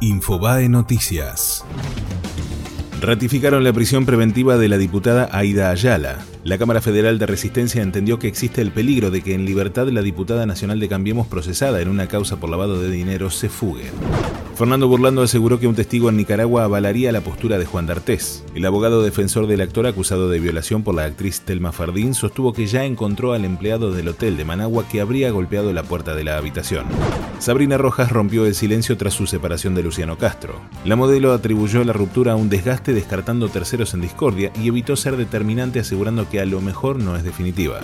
Infobae Noticias. Ratificaron la prisión preventiva de la diputada Aida Ayala. La Cámara Federal de Resistencia entendió que existe el peligro de que en libertad la diputada nacional de Cambiemos procesada en una causa por lavado de dinero se fugue. Fernando Burlando aseguró que un testigo en Nicaragua avalaría la postura de Juan D'Artés. El abogado defensor del actor acusado de violación por la actriz Telma Fardín sostuvo que ya encontró al empleado del hotel de Managua que habría golpeado la puerta de la habitación. Sabrina Rojas rompió el silencio tras su separación de Luciano Castro. La modelo atribuyó la ruptura a un desgaste descartando terceros en discordia y evitó ser determinante asegurando que a lo mejor no es definitiva.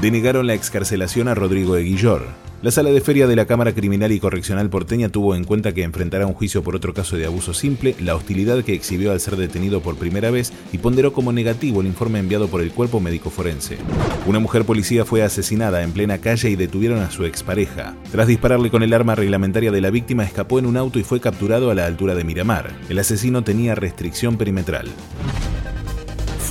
Denegaron la excarcelación a Rodrigo Eguillor. La sala de feria de la Cámara Criminal y Correccional porteña tuvo en cuenta que enfrentará un juicio por otro caso de abuso simple, la hostilidad que exhibió al ser detenido por primera vez y ponderó como negativo el informe enviado por el cuerpo médico forense. Una mujer policía fue asesinada en plena calle y detuvieron a su expareja. Tras dispararle con el arma reglamentaria de la víctima, escapó en un auto y fue capturado a la altura de Miramar. El asesino tenía restricción perimetral.